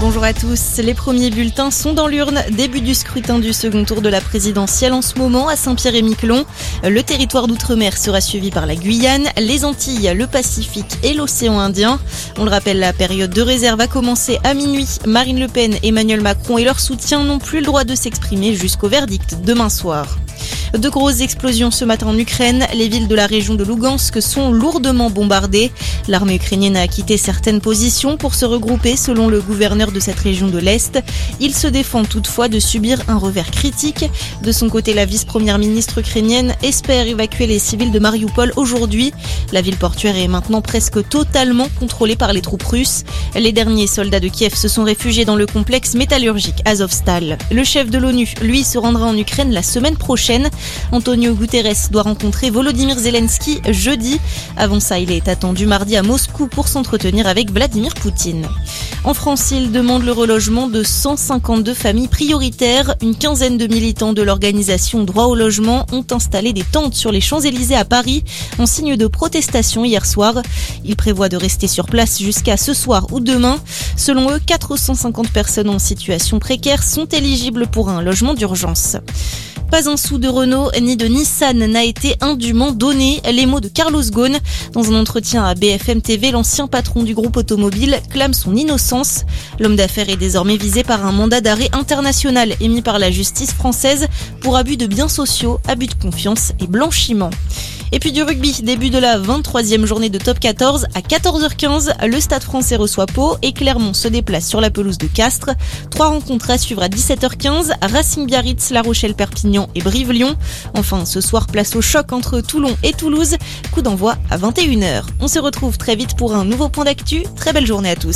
Bonjour à tous. Les premiers bulletins sont dans l'urne. Début du scrutin du second tour de la présidentielle en ce moment à Saint-Pierre-et-Miquelon. Le territoire d'outre-mer sera suivi par la Guyane, les Antilles, le Pacifique et l'océan Indien. On le rappelle, la période de réserve a commencé à minuit. Marine Le Pen, Emmanuel Macron et leur soutien n'ont plus le droit de s'exprimer jusqu'au verdict demain soir. De grosses explosions ce matin en Ukraine. Les villes de la région de Lugansk sont lourdement bombardées. L'armée ukrainienne a quitté certaines positions pour se regrouper selon le gouverneur de cette région de l'Est. Il se défend toutefois de subir un revers critique. De son côté, la vice-première ministre ukrainienne espère évacuer les civils de Mariupol aujourd'hui. La ville portuaire est maintenant presque totalement contrôlée par les troupes russes. Les derniers soldats de Kiev se sont réfugiés dans le complexe métallurgique Azovstal. Le chef de l'ONU, lui, se rendra en Ukraine la semaine prochaine. Antonio Guterres doit rencontrer Volodymyr Zelensky jeudi. Avant ça, il est attendu mardi à Moscou pour s'entretenir avec Vladimir Poutine. En France, il demande le relogement de 152 familles prioritaires. Une quinzaine de militants de l'organisation Droit au logement ont installé des tentes sur les Champs-Élysées à Paris en signe de protestation hier soir. Ils prévoient de rester sur place jusqu'à ce soir ou demain. Selon eux, 450 personnes en situation précaire sont éligibles pour un logement d'urgence. Pas un sou de Renault ni de Nissan n'a été indûment donné. Les mots de Carlos Ghosn. Dans un entretien à BFM TV, l'ancien patron du groupe automobile clame son innocence. L'homme d'affaires est désormais visé par un mandat d'arrêt international émis par la justice française pour abus de biens sociaux, abus de confiance et blanchiment. Et puis du rugby, début de la 23e journée de top 14 à 14h15. Le Stade français reçoit Pau et Clermont se déplace sur la pelouse de Castres. Trois rencontres à suivre à 17h15. Racing Biarritz, La Rochelle, Perpignan et Brive-Lyon. Enfin, ce soir, place au choc entre Toulon et Toulouse. Coup d'envoi à 21h. On se retrouve très vite pour un nouveau point d'actu. Très belle journée à tous.